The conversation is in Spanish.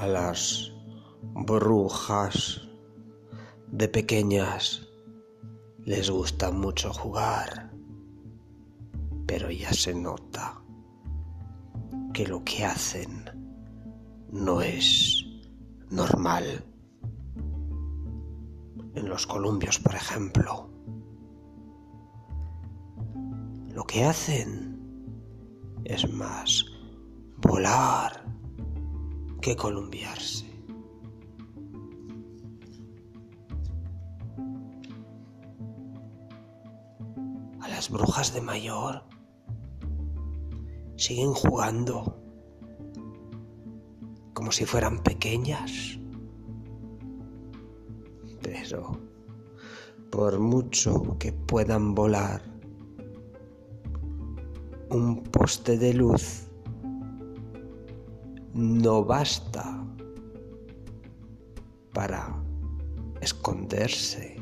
A las brujas de pequeñas les gusta mucho jugar, pero ya se nota que lo que hacen no es normal. En los columpios, por ejemplo, lo que hacen es más volar que columpiarse. A las brujas de mayor siguen jugando como si fueran pequeñas. Pero por mucho que puedan volar, un poste de luz no basta para esconderse